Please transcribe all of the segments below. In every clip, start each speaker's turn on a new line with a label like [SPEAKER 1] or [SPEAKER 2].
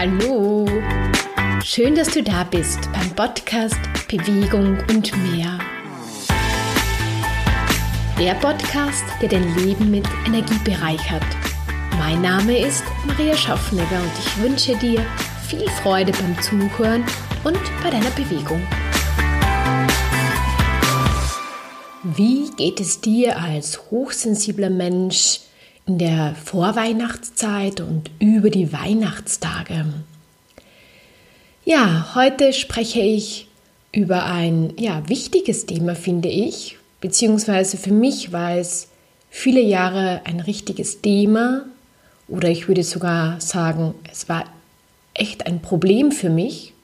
[SPEAKER 1] Hallo! Schön, dass du da bist beim Podcast Bewegung und mehr. Der Podcast, der dein Leben mit Energie bereichert. Mein Name ist Maria Schaffnegger und ich wünsche dir viel Freude beim Zuhören und bei deiner Bewegung. Wie geht es dir als hochsensibler Mensch in der Vorweihnachtszeit und über die Weihnachtstage? Ja, heute spreche ich über ein ja, wichtiges Thema, finde ich, beziehungsweise für mich war es viele Jahre ein richtiges Thema oder ich würde sogar sagen, es war echt ein Problem für mich.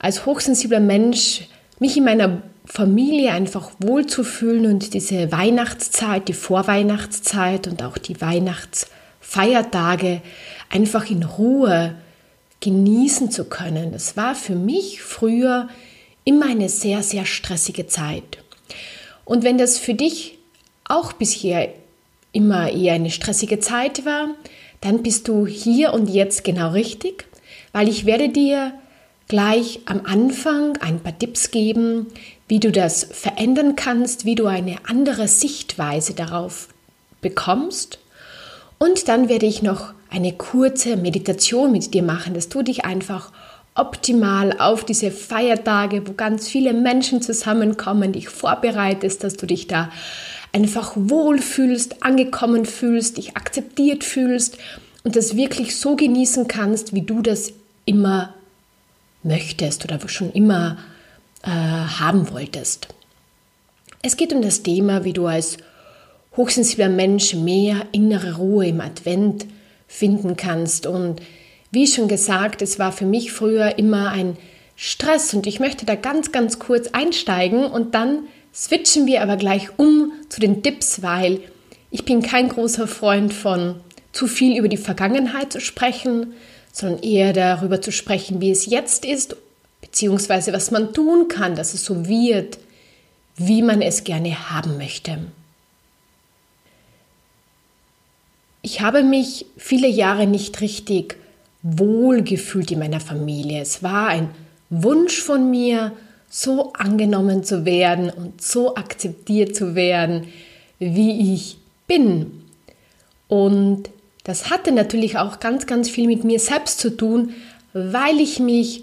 [SPEAKER 1] Als hochsensibler Mensch mich in meiner Familie einfach wohlzufühlen und diese Weihnachtszeit, die Vorweihnachtszeit und auch die Weihnachtsfeiertage einfach in Ruhe genießen zu können. Das war für mich früher immer eine sehr, sehr stressige Zeit. Und wenn das für dich auch bisher immer eher eine stressige Zeit war, dann bist du hier und jetzt genau richtig, weil ich werde dir gleich am Anfang ein paar Tipps geben, wie du das verändern kannst, wie du eine andere Sichtweise darauf bekommst. Und dann werde ich noch eine kurze Meditation mit dir machen, dass du dich einfach optimal auf diese Feiertage, wo ganz viele Menschen zusammenkommen, dich vorbereitest, dass du dich da einfach wohlfühlst, angekommen fühlst, dich akzeptiert fühlst und das wirklich so genießen kannst, wie du das immer möchtest oder schon immer äh, haben wolltest. Es geht um das Thema, wie du als hochsensibler Mensch mehr innere Ruhe im Advent finden kannst. Und wie schon gesagt, es war für mich früher immer ein Stress und ich möchte da ganz, ganz kurz einsteigen und dann switchen wir aber gleich um zu den Tipps, weil ich bin kein großer Freund von zu viel über die Vergangenheit zu sprechen, sondern eher darüber zu sprechen, wie es jetzt ist, beziehungsweise was man tun kann, dass es so wird, wie man es gerne haben möchte. Ich habe mich viele Jahre nicht richtig wohl gefühlt in meiner Familie. Es war ein Wunsch von mir, so angenommen zu werden und so akzeptiert zu werden, wie ich bin. Und das hatte natürlich auch ganz, ganz viel mit mir selbst zu tun, weil ich mich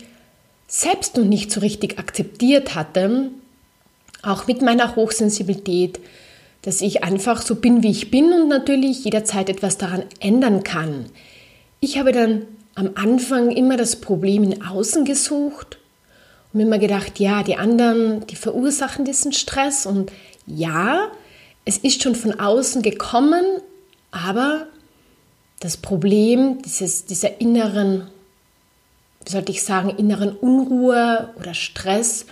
[SPEAKER 1] selbst noch nicht so richtig akzeptiert hatte, auch mit meiner Hochsensibilität, dass ich einfach so bin, wie ich bin und natürlich jederzeit etwas daran ändern kann. Ich habe dann am Anfang immer das Problem in Außen gesucht und immer gedacht, ja, die anderen, die verursachen diesen Stress und ja, es ist schon von außen gekommen, aber das Problem dieses, dieser inneren, wie sollte ich sagen, inneren Unruhe oder Stress,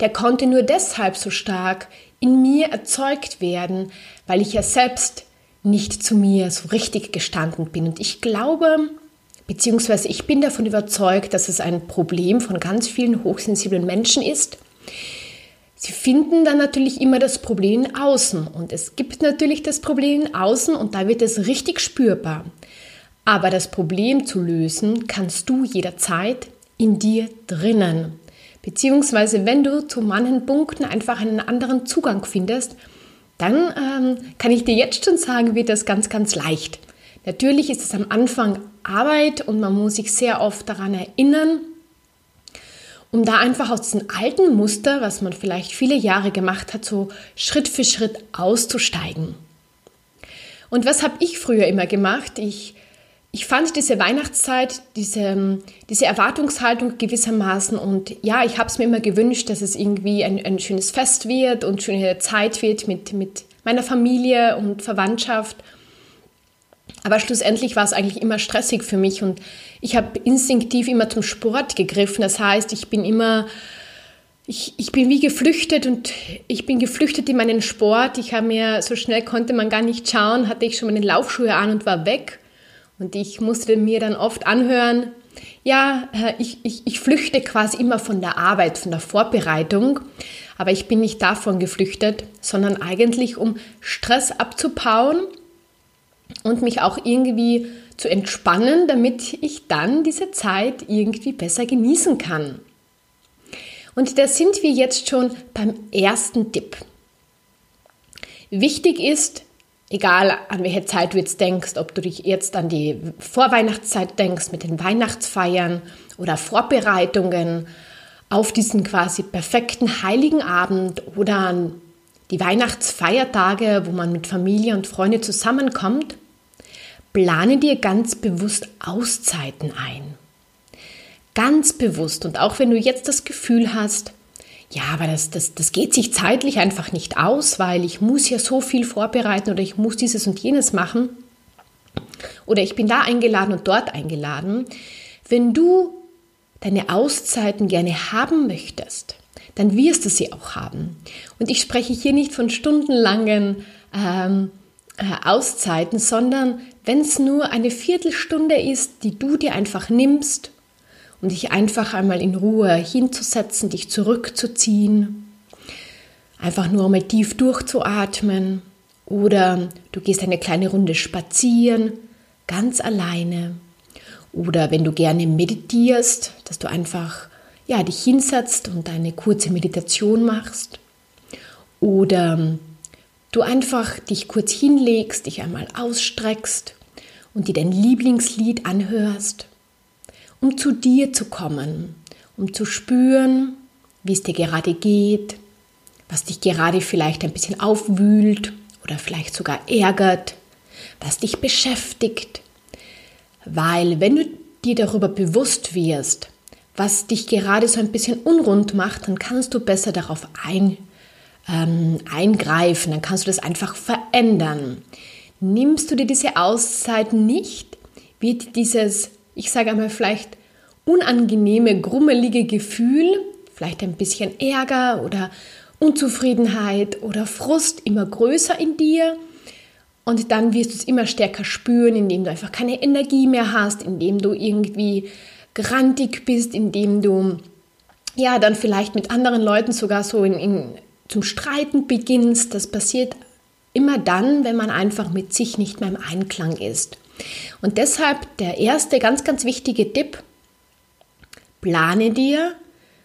[SPEAKER 1] der konnte nur deshalb so stark in mir erzeugt werden, weil ich ja selbst nicht zu mir so richtig gestanden bin. Und ich glaube, beziehungsweise ich bin davon überzeugt, dass es ein Problem von ganz vielen hochsensiblen Menschen ist. Sie finden dann natürlich immer das Problem außen. Und es gibt natürlich das Problem außen und da wird es richtig spürbar. Aber das Problem zu lösen kannst du jederzeit in dir drinnen. Beziehungsweise wenn du zu manchen Punkten einfach einen anderen Zugang findest, dann ähm, kann ich dir jetzt schon sagen, wird das ganz, ganz leicht. Natürlich ist es am Anfang Arbeit und man muss sich sehr oft daran erinnern, um da einfach aus diesem alten Muster, was man vielleicht viele Jahre gemacht hat, so Schritt für Schritt auszusteigen. Und was habe ich früher immer gemacht? Ich ich fand diese Weihnachtszeit, diese, diese Erwartungshaltung gewissermaßen und ja, ich habe es mir immer gewünscht, dass es irgendwie ein, ein schönes Fest wird und schöne Zeit wird mit, mit meiner Familie und Verwandtschaft. Aber schlussendlich war es eigentlich immer stressig für mich und ich habe instinktiv immer zum Sport gegriffen. Das heißt, ich bin immer, ich, ich bin wie geflüchtet und ich bin geflüchtet in meinen Sport. Ich habe mir, so schnell konnte man gar nicht schauen, hatte ich schon meine Laufschuhe an und war weg. Und ich musste mir dann oft anhören, ja, ich, ich, ich flüchte quasi immer von der Arbeit, von der Vorbereitung, aber ich bin nicht davon geflüchtet, sondern eigentlich um Stress abzubauen und mich auch irgendwie zu entspannen, damit ich dann diese Zeit irgendwie besser genießen kann. Und da sind wir jetzt schon beim ersten Tipp. Wichtig ist, egal an welche Zeit du jetzt denkst, ob du dich jetzt an die Vorweihnachtszeit denkst mit den Weihnachtsfeiern oder Vorbereitungen auf diesen quasi perfekten heiligen Abend oder an die Weihnachtsfeiertage, wo man mit Familie und Freunde zusammenkommt, plane dir ganz bewusst Auszeiten ein. Ganz bewusst und auch wenn du jetzt das Gefühl hast, ja, aber das, das, das geht sich zeitlich einfach nicht aus, weil ich muss ja so viel vorbereiten oder ich muss dieses und jenes machen oder ich bin da eingeladen und dort eingeladen. Wenn du deine Auszeiten gerne haben möchtest, dann wirst du sie auch haben. Und ich spreche hier nicht von stundenlangen ähm, äh, Auszeiten, sondern wenn es nur eine Viertelstunde ist, die du dir einfach nimmst, um dich einfach einmal in Ruhe hinzusetzen, dich zurückzuziehen, einfach nur einmal tief durchzuatmen oder du gehst eine kleine Runde spazieren, ganz alleine. Oder wenn du gerne meditierst, dass du einfach ja, dich hinsetzt und eine kurze Meditation machst. Oder du einfach dich kurz hinlegst, dich einmal ausstreckst und dir dein Lieblingslied anhörst, um zu dir zu kommen, um zu spüren, wie es dir gerade geht, was dich gerade vielleicht ein bisschen aufwühlt oder vielleicht sogar ärgert, was dich beschäftigt. Weil wenn du dir darüber bewusst wirst, was dich gerade so ein bisschen unrund macht, dann kannst du besser darauf ein, ähm, eingreifen, dann kannst du das einfach verändern. Nimmst du dir diese Auszeit nicht, wird dieses, ich sage einmal vielleicht unangenehme, grummelige Gefühl, vielleicht ein bisschen Ärger oder Unzufriedenheit oder Frust immer größer in dir und dann wirst du es immer stärker spüren, indem du einfach keine Energie mehr hast, indem du irgendwie grantig bist, indem du ja dann vielleicht mit anderen Leuten sogar so in, in, zum Streiten beginnst. Das passiert immer dann, wenn man einfach mit sich nicht mehr im Einklang ist. Und deshalb der erste ganz, ganz wichtige Tipp, plane dir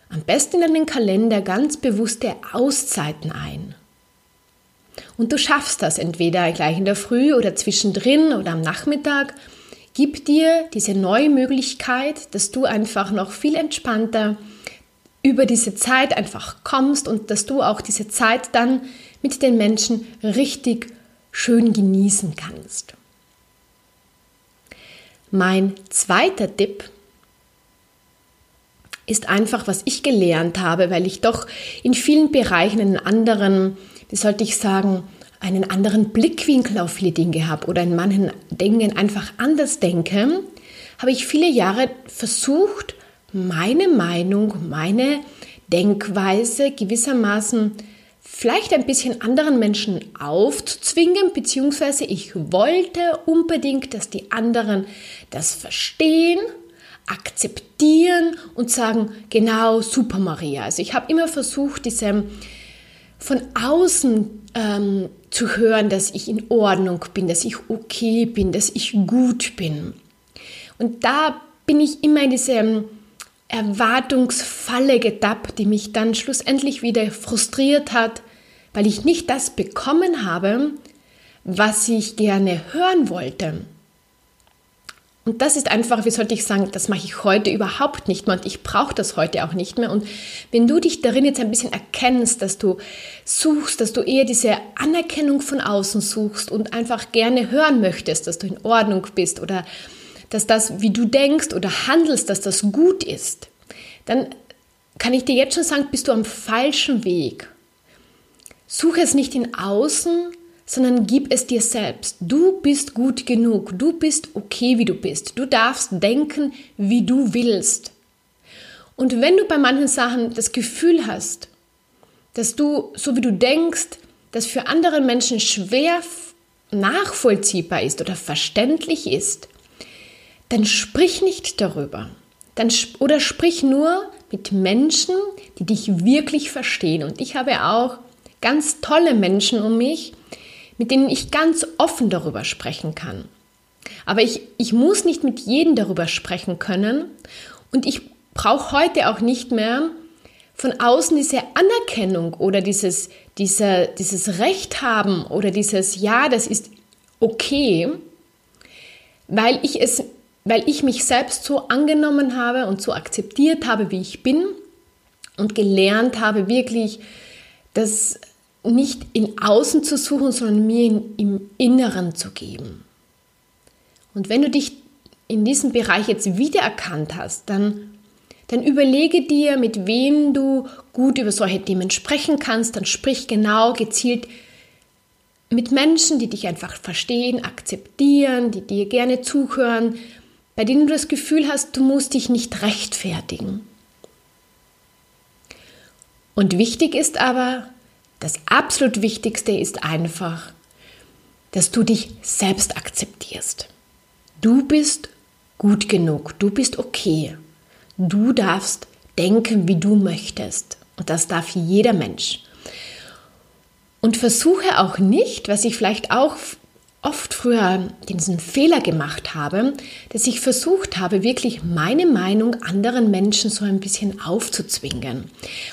[SPEAKER 1] am besten in deinen Kalender ganz bewusste Auszeiten ein. Und du schaffst das entweder gleich in der Früh oder zwischendrin oder am Nachmittag Gib dir diese neue Möglichkeit, dass du einfach noch viel entspannter über diese Zeit einfach kommst und dass du auch diese Zeit dann mit den Menschen richtig schön genießen kannst. Mein zweiter Tipp ist einfach, was ich gelernt habe, weil ich doch in vielen Bereichen einen anderen, wie sollte ich sagen, einen anderen Blickwinkel auf viele Dinge habe oder in manchen Dingen einfach anders denke, habe ich viele Jahre versucht, meine Meinung, meine Denkweise gewissermaßen vielleicht ein bisschen anderen Menschen aufzuzwingen, beziehungsweise ich wollte unbedingt, dass die anderen das verstehen, akzeptieren und sagen, genau, super Maria. Also ich habe immer versucht, diese von außen ähm, zu hören, dass ich in Ordnung bin, dass ich okay bin, dass ich gut bin. Und da bin ich immer in diese ähm, Erwartungsfalle getappt, die mich dann schlussendlich wieder frustriert hat, weil ich nicht das bekommen habe, was ich gerne hören wollte. Und das ist einfach, wie sollte ich sagen, das mache ich heute überhaupt nicht mehr und ich brauche das heute auch nicht mehr. Und wenn du dich darin jetzt ein bisschen erkennst, dass du suchst, dass du eher diese Anerkennung von außen suchst und einfach gerne hören möchtest, dass du in Ordnung bist oder dass das, wie du denkst oder handelst, dass das gut ist, dann kann ich dir jetzt schon sagen, bist du am falschen Weg. Suche es nicht in außen, sondern gib es dir selbst. Du bist gut genug, du bist okay, wie du bist. Du darfst denken, wie du willst. Und wenn du bei manchen Sachen das Gefühl hast, dass du, so wie du denkst, das für andere Menschen schwer nachvollziehbar ist oder verständlich ist, dann sprich nicht darüber. Dann, oder sprich nur mit Menschen, die dich wirklich verstehen. Und ich habe auch ganz tolle Menschen um mich, mit denen ich ganz offen darüber sprechen kann. Aber ich, ich muss nicht mit jedem darüber sprechen können und ich brauche heute auch nicht mehr von außen diese Anerkennung oder dieses, dieser, dieses Recht haben oder dieses Ja, das ist okay, weil ich es, weil ich mich selbst so angenommen habe und so akzeptiert habe, wie ich bin und gelernt habe, wirklich das nicht in Außen zu suchen, sondern mir in, im Inneren zu geben. Und wenn du dich in diesem Bereich jetzt wiedererkannt hast, dann, dann überlege dir, mit wem du gut über solche Themen sprechen kannst. Dann sprich genau gezielt mit Menschen, die dich einfach verstehen, akzeptieren, die dir gerne zuhören, bei denen du das Gefühl hast, du musst dich nicht rechtfertigen. Und wichtig ist aber, das absolut Wichtigste ist einfach, dass du dich selbst akzeptierst. Du bist gut genug, du bist okay. Du darfst denken, wie du möchtest. Und das darf jeder Mensch. Und versuche auch nicht, was ich vielleicht auch oft früher diesen Fehler gemacht habe, dass ich versucht habe, wirklich meine Meinung anderen Menschen so ein bisschen aufzuzwingen.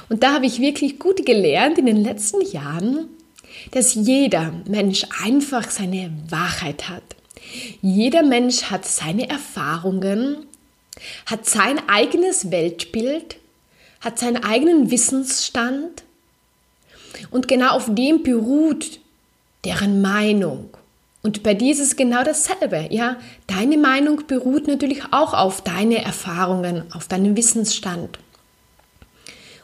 [SPEAKER 1] Und da habe ich wirklich gut gelernt in den letzten Jahren, dass jeder Mensch einfach seine Wahrheit hat. Jeder Mensch hat seine Erfahrungen, hat sein eigenes Weltbild, hat seinen eigenen Wissensstand und genau auf dem beruht deren Meinung. Und bei dir ist es genau dasselbe, ja. Deine Meinung beruht natürlich auch auf deine Erfahrungen, auf deinen Wissensstand.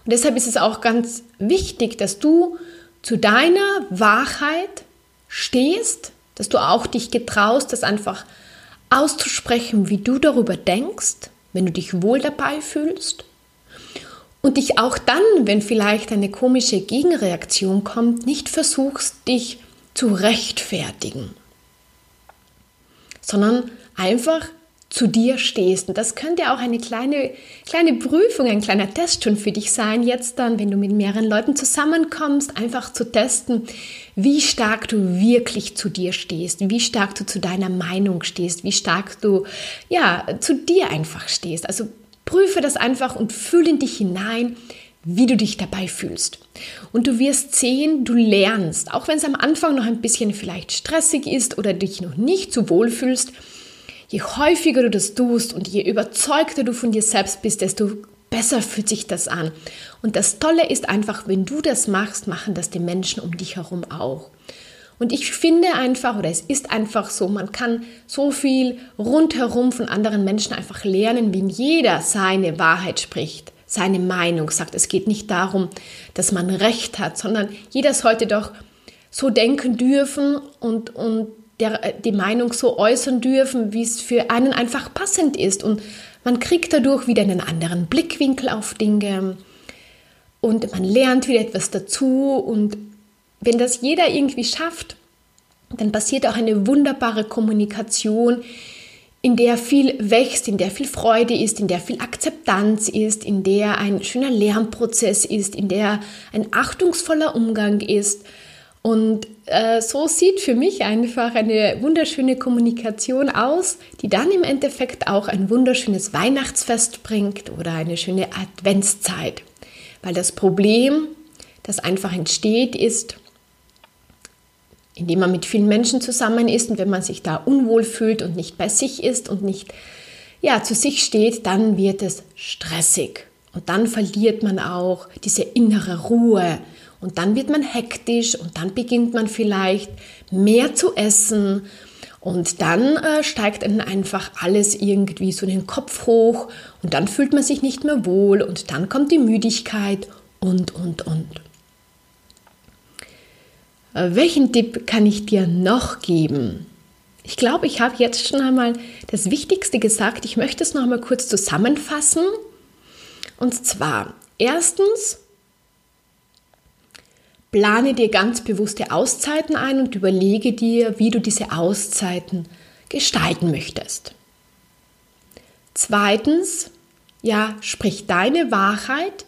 [SPEAKER 1] Und deshalb ist es auch ganz wichtig, dass du zu deiner Wahrheit stehst, dass du auch dich getraust, das einfach auszusprechen, wie du darüber denkst, wenn du dich wohl dabei fühlst und dich auch dann, wenn vielleicht eine komische Gegenreaktion kommt, nicht versuchst, dich zu rechtfertigen, sondern einfach zu dir stehst. Und das könnte auch eine kleine, kleine Prüfung, ein kleiner Test schon für dich sein, jetzt dann, wenn du mit mehreren Leuten zusammenkommst, einfach zu testen, wie stark du wirklich zu dir stehst, wie stark du zu deiner Meinung stehst, wie stark du, ja, zu dir einfach stehst. Also Prüfe das einfach und fühle in dich hinein, wie du dich dabei fühlst. Und du wirst sehen, du lernst, auch wenn es am Anfang noch ein bisschen vielleicht stressig ist oder dich noch nicht so wohl fühlst, je häufiger du das tust und je überzeugter du von dir selbst bist, desto besser fühlt sich das an. Und das Tolle ist einfach, wenn du das machst, machen das die Menschen um dich herum auch. Und ich finde einfach, oder es ist einfach so, man kann so viel rundherum von anderen Menschen einfach lernen, wenn jeder seine Wahrheit spricht, seine Meinung sagt. Es geht nicht darum, dass man Recht hat, sondern jeder sollte doch so denken dürfen und, und der, die Meinung so äußern dürfen, wie es für einen einfach passend ist. Und man kriegt dadurch wieder einen anderen Blickwinkel auf Dinge und man lernt wieder etwas dazu und wenn das jeder irgendwie schafft, dann passiert auch eine wunderbare Kommunikation, in der viel wächst, in der viel Freude ist, in der viel Akzeptanz ist, in der ein schöner Lernprozess ist, in der ein achtungsvoller Umgang ist. Und äh, so sieht für mich einfach eine wunderschöne Kommunikation aus, die dann im Endeffekt auch ein wunderschönes Weihnachtsfest bringt oder eine schöne Adventszeit. Weil das Problem, das einfach entsteht, ist, indem man mit vielen Menschen zusammen ist und wenn man sich da unwohl fühlt und nicht bei sich ist und nicht ja, zu sich steht, dann wird es stressig. Und dann verliert man auch diese innere Ruhe. Und dann wird man hektisch und dann beginnt man vielleicht mehr zu essen. Und dann äh, steigt dann einfach alles irgendwie so in den Kopf hoch und dann fühlt man sich nicht mehr wohl und dann kommt die Müdigkeit und, und, und. Äh, welchen Tipp kann ich dir noch geben? Ich glaube, ich habe jetzt schon einmal das Wichtigste gesagt. Ich möchte es noch einmal kurz zusammenfassen. Und zwar, erstens, plane dir ganz bewusste Auszeiten ein und überlege dir, wie du diese Auszeiten gestalten möchtest. Zweitens, ja, sprich deine Wahrheit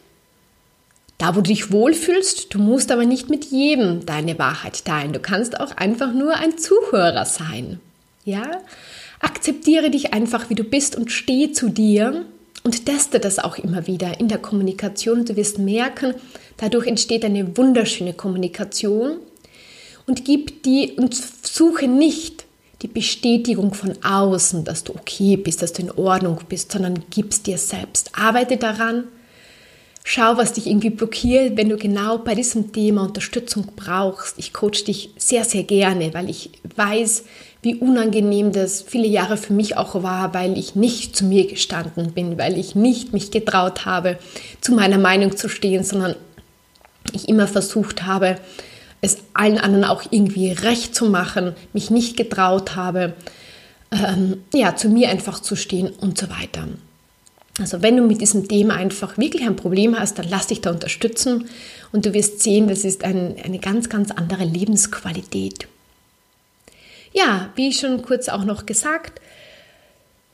[SPEAKER 1] da, wo du dich wohlfühlst, du musst aber nicht mit jedem deine Wahrheit teilen. Du kannst auch einfach nur ein Zuhörer sein. Ja? Akzeptiere dich einfach, wie du bist und stehe zu dir und teste das auch immer wieder in der Kommunikation. Du wirst merken, dadurch entsteht eine wunderschöne Kommunikation und gib die und suche nicht die Bestätigung von außen, dass du okay bist, dass du in Ordnung bist, sondern gibst dir selbst. Arbeite daran. Schau, was dich irgendwie blockiert, wenn du genau bei diesem Thema Unterstützung brauchst. Ich coach dich sehr, sehr gerne, weil ich weiß, wie unangenehm das viele Jahre für mich auch war, weil ich nicht zu mir gestanden bin, weil ich nicht mich getraut habe, zu meiner Meinung zu stehen, sondern ich immer versucht habe, es allen anderen auch irgendwie recht zu machen, mich nicht getraut habe, ähm, ja, zu mir einfach zu stehen und so weiter. Also wenn du mit diesem Thema einfach wirklich ein Problem hast, dann lass dich da unterstützen und du wirst sehen, das ist ein, eine ganz, ganz andere Lebensqualität. Ja, wie schon kurz auch noch gesagt,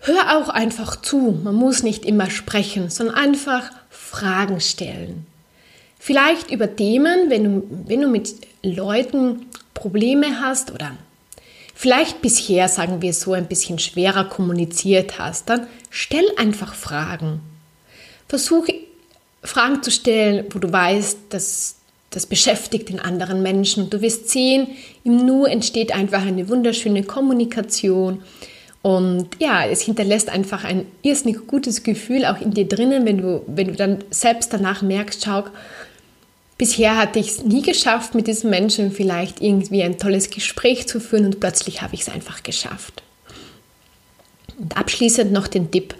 [SPEAKER 1] hör auch einfach zu. Man muss nicht immer sprechen, sondern einfach Fragen stellen. Vielleicht über Themen, wenn du, wenn du mit Leuten Probleme hast oder vielleicht bisher, sagen wir so, ein bisschen schwerer kommuniziert hast, dann stell einfach Fragen. Versuch Fragen zu stellen, wo du weißt, dass das beschäftigt den anderen Menschen. Du wirst sehen, im Nu entsteht einfach eine wunderschöne Kommunikation. Und ja, es hinterlässt einfach ein irrsinnig gutes Gefühl auch in dir drinnen, wenn du, wenn du dann selbst danach merkst, schau, bisher hatte ich es nie geschafft, mit diesem Menschen vielleicht irgendwie ein tolles Gespräch zu führen und plötzlich habe ich es einfach geschafft. Und abschließend noch den Tipp.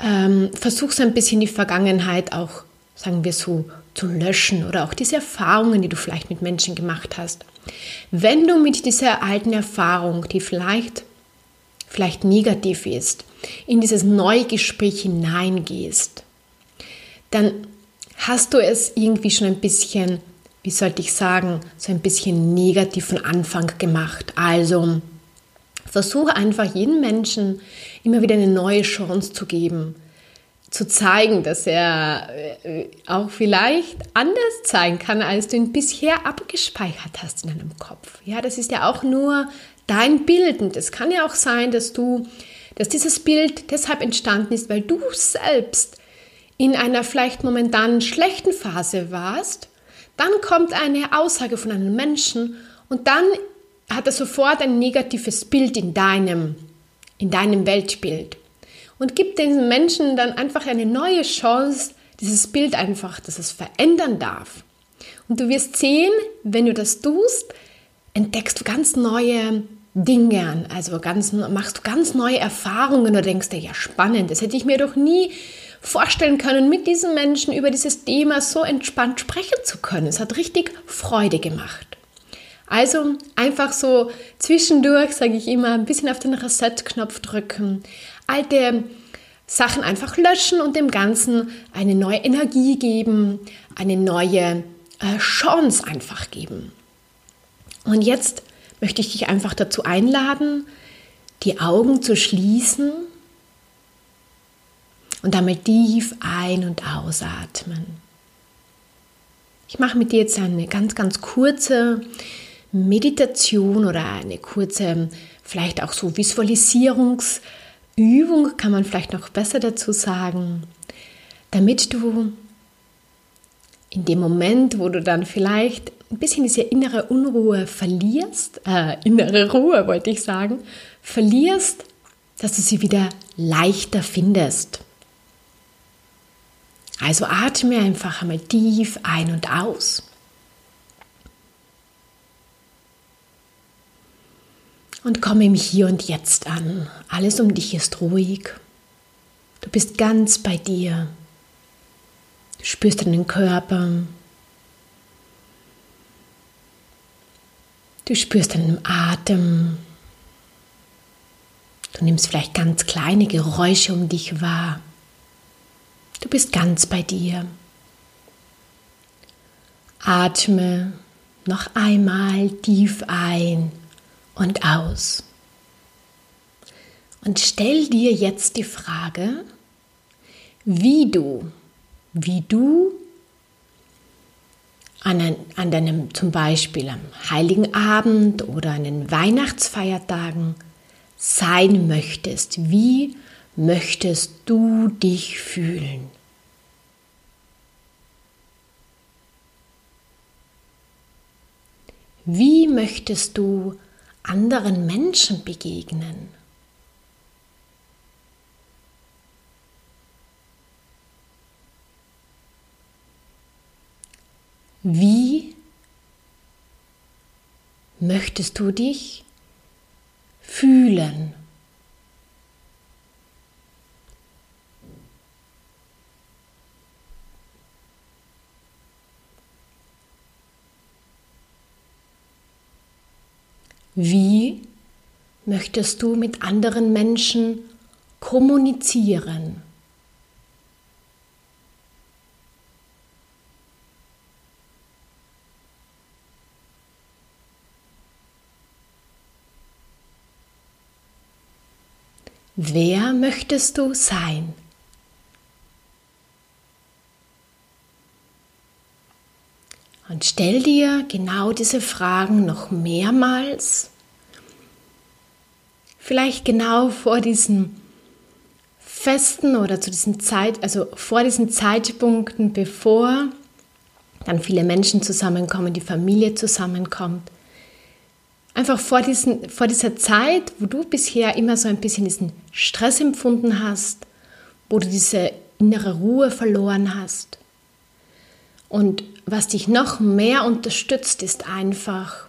[SPEAKER 1] Ähm, versuch so ein bisschen die Vergangenheit auch, sagen wir so, zu löschen oder auch diese Erfahrungen, die du vielleicht mit Menschen gemacht hast. Wenn du mit dieser alten Erfahrung, die vielleicht, vielleicht negativ ist, in dieses neue Gespräch hineingehst, dann hast du es irgendwie schon ein bisschen, wie sollte ich sagen, so ein bisschen negativen Anfang gemacht. Also versuche einfach jedem Menschen immer wieder eine neue Chance zu geben zu zeigen, dass er äh, auch vielleicht anders zeigen kann, als du ihn bisher abgespeichert hast in deinem Kopf. Ja, das ist ja auch nur dein Bild und es kann ja auch sein, dass du, dass dieses Bild deshalb entstanden ist, weil du selbst in einer vielleicht momentan schlechten Phase warst. Dann kommt eine Aussage von einem Menschen und dann hat er sofort ein negatives Bild in deinem, in deinem Weltbild und gib den Menschen dann einfach eine neue Chance, dieses Bild einfach, dass es verändern darf. Und du wirst sehen, wenn du das tust, entdeckst du ganz neue Dinge an, also ganz, machst du ganz neue Erfahrungen oder denkst dir, ja spannend, das hätte ich mir doch nie vorstellen können, mit diesen Menschen über dieses Thema so entspannt sprechen zu können. Es hat richtig Freude gemacht. Also einfach so zwischendurch, sage ich immer, ein bisschen auf den Reset-Knopf drücken, alte Sachen einfach löschen und dem Ganzen eine neue Energie geben, eine neue äh, Chance einfach geben. Und jetzt möchte ich dich einfach dazu einladen, die Augen zu schließen und damit tief ein- und ausatmen. Ich mache mit dir jetzt eine ganz, ganz kurze Meditation oder eine kurze, vielleicht auch so Visualisierungs- Übung kann man vielleicht noch besser dazu sagen, damit du in dem Moment, wo du dann vielleicht ein bisschen diese innere Unruhe verlierst, äh, innere Ruhe wollte ich sagen, verlierst, dass du sie wieder leichter findest. Also atme einfach einmal tief ein und aus. Und komm im Hier und Jetzt an. Alles um dich ist ruhig. Du bist ganz bei dir. Du spürst deinen Körper. Du spürst deinen Atem. Du nimmst vielleicht ganz kleine Geräusche um dich wahr. Du bist ganz bei dir. Atme noch einmal tief ein und aus. Und stell dir jetzt die Frage, wie du, wie du an, an deinem zum Beispiel am Heiligen Abend oder an den Weihnachtsfeiertagen sein möchtest. Wie möchtest du dich fühlen? Wie möchtest du anderen Menschen begegnen? Wie möchtest du dich fühlen? Wie möchtest du mit anderen Menschen kommunizieren? Wer möchtest du sein? Und stell dir genau diese Fragen noch mehrmals. Vielleicht genau vor diesem festen oder zu diesen Zeit, also vor diesen Zeitpunkten, bevor dann viele Menschen zusammenkommen, die Familie zusammenkommt. Einfach vor, diesen, vor dieser Zeit, wo du bisher immer so ein bisschen diesen Stress empfunden hast, wo du diese innere Ruhe verloren hast. Und was dich noch mehr unterstützt, ist einfach,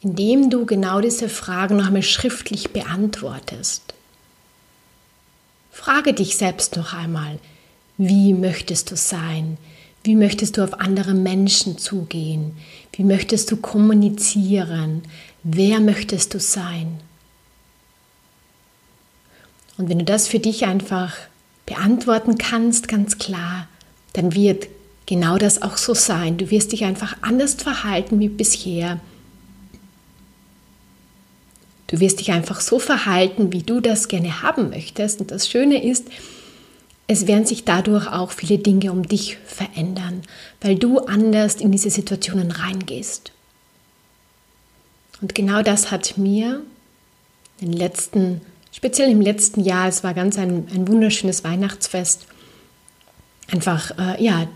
[SPEAKER 1] indem du genau diese Fragen noch einmal schriftlich beantwortest. Frage dich selbst noch einmal, wie möchtest du sein? Wie möchtest du auf andere Menschen zugehen? Wie möchtest du kommunizieren? Wer möchtest du sein? Und wenn du das für dich einfach beantworten kannst, ganz klar, dann wird genau das auch so sein. Du wirst dich einfach anders verhalten wie bisher. Du wirst dich einfach so verhalten, wie du das gerne haben möchtest. Und das Schöne ist, es werden sich dadurch auch viele Dinge um dich verändern, weil du anders in diese Situationen reingehst. Und genau das hat mir den letzten, speziell im letzten Jahr, es war ganz ein, ein wunderschönes Weihnachtsfest, einfach, äh, ja,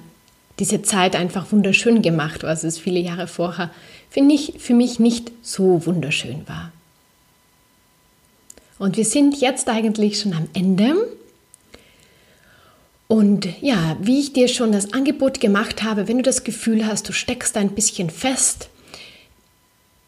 [SPEAKER 1] diese Zeit einfach wunderschön gemacht, was es viele Jahre vorher finde ich, für mich nicht so wunderschön war. Und wir sind jetzt eigentlich schon am Ende und ja, wie ich dir schon das Angebot gemacht habe, wenn du das Gefühl hast, du steckst ein bisschen fest,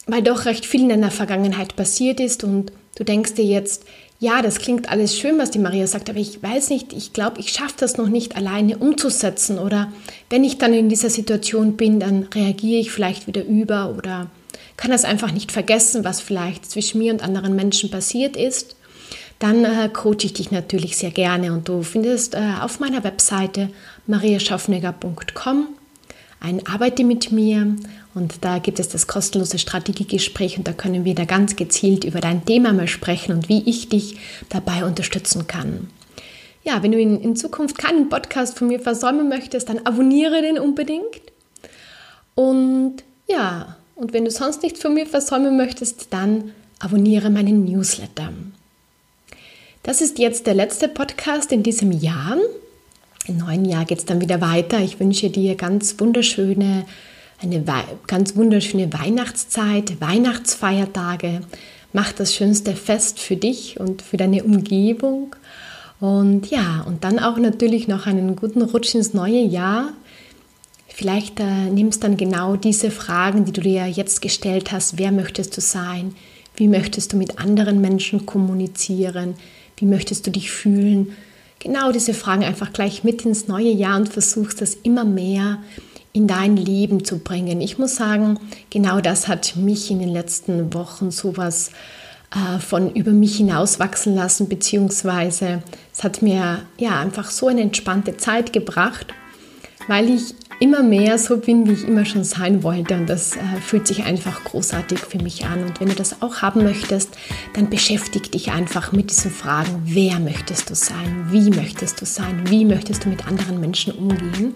[SPEAKER 1] weil doch recht viel in deiner Vergangenheit passiert ist und du denkst dir jetzt, ja, das klingt alles schön, was die Maria sagt, aber ich weiß nicht, ich glaube, ich schaffe das noch nicht alleine umzusetzen oder? Wenn ich dann in dieser Situation bin, dann reagiere ich vielleicht wieder über oder kann das einfach nicht vergessen, was vielleicht zwischen mir und anderen Menschen passiert ist. Dann äh, coache ich dich natürlich sehr gerne und du findest äh, auf meiner Webseite mariaschaffneger.com ein Arbeite mit mir und da gibt es das kostenlose Strategiegespräch und da können wir da ganz gezielt über dein Thema mal sprechen und wie ich dich dabei unterstützen kann. Ja, wenn du in, in Zukunft keinen Podcast von mir versäumen möchtest, dann abonniere den unbedingt. Und ja, und wenn du sonst nichts von mir versäumen möchtest, dann abonniere meinen Newsletter. Das ist jetzt der letzte Podcast in diesem Jahr. Im neuen Jahr geht es dann wieder weiter. Ich wünsche dir ganz wunderschöne, eine ganz wunderschöne Weihnachtszeit, Weihnachtsfeiertage. Mach das schönste Fest für dich und für deine Umgebung. Und ja, und dann auch natürlich noch einen guten Rutsch ins neue Jahr. Vielleicht äh, nimmst dann genau diese Fragen, die du dir jetzt gestellt hast. Wer möchtest du sein? Wie möchtest du mit anderen Menschen kommunizieren? Wie möchtest du dich fühlen? Genau diese Fragen einfach gleich mit ins neue Jahr und versuchst das immer mehr in dein Leben zu bringen. Ich muss sagen, genau das hat mich in den letzten Wochen sowas äh, von über mich hinauswachsen lassen, beziehungsweise es hat mir ja einfach so eine entspannte Zeit gebracht, weil ich immer mehr so bin, wie ich immer schon sein wollte. Und das äh, fühlt sich einfach großartig für mich an. Und wenn du das auch haben möchtest, dann beschäftige dich einfach mit diesen Fragen. Wer möchtest du sein? Wie möchtest du sein? Wie möchtest du mit anderen Menschen umgehen?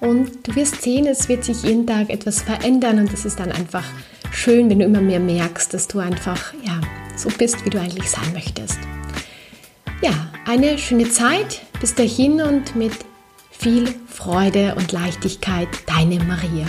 [SPEAKER 1] Und du wirst sehen, es wird sich jeden Tag etwas verändern und das ist dann einfach schön, wenn du immer mehr merkst, dass du einfach ja, so bist, wie du eigentlich sein möchtest. Ja, eine schöne Zeit. Bis dahin und mit viel Freude und Leichtigkeit, deine Maria.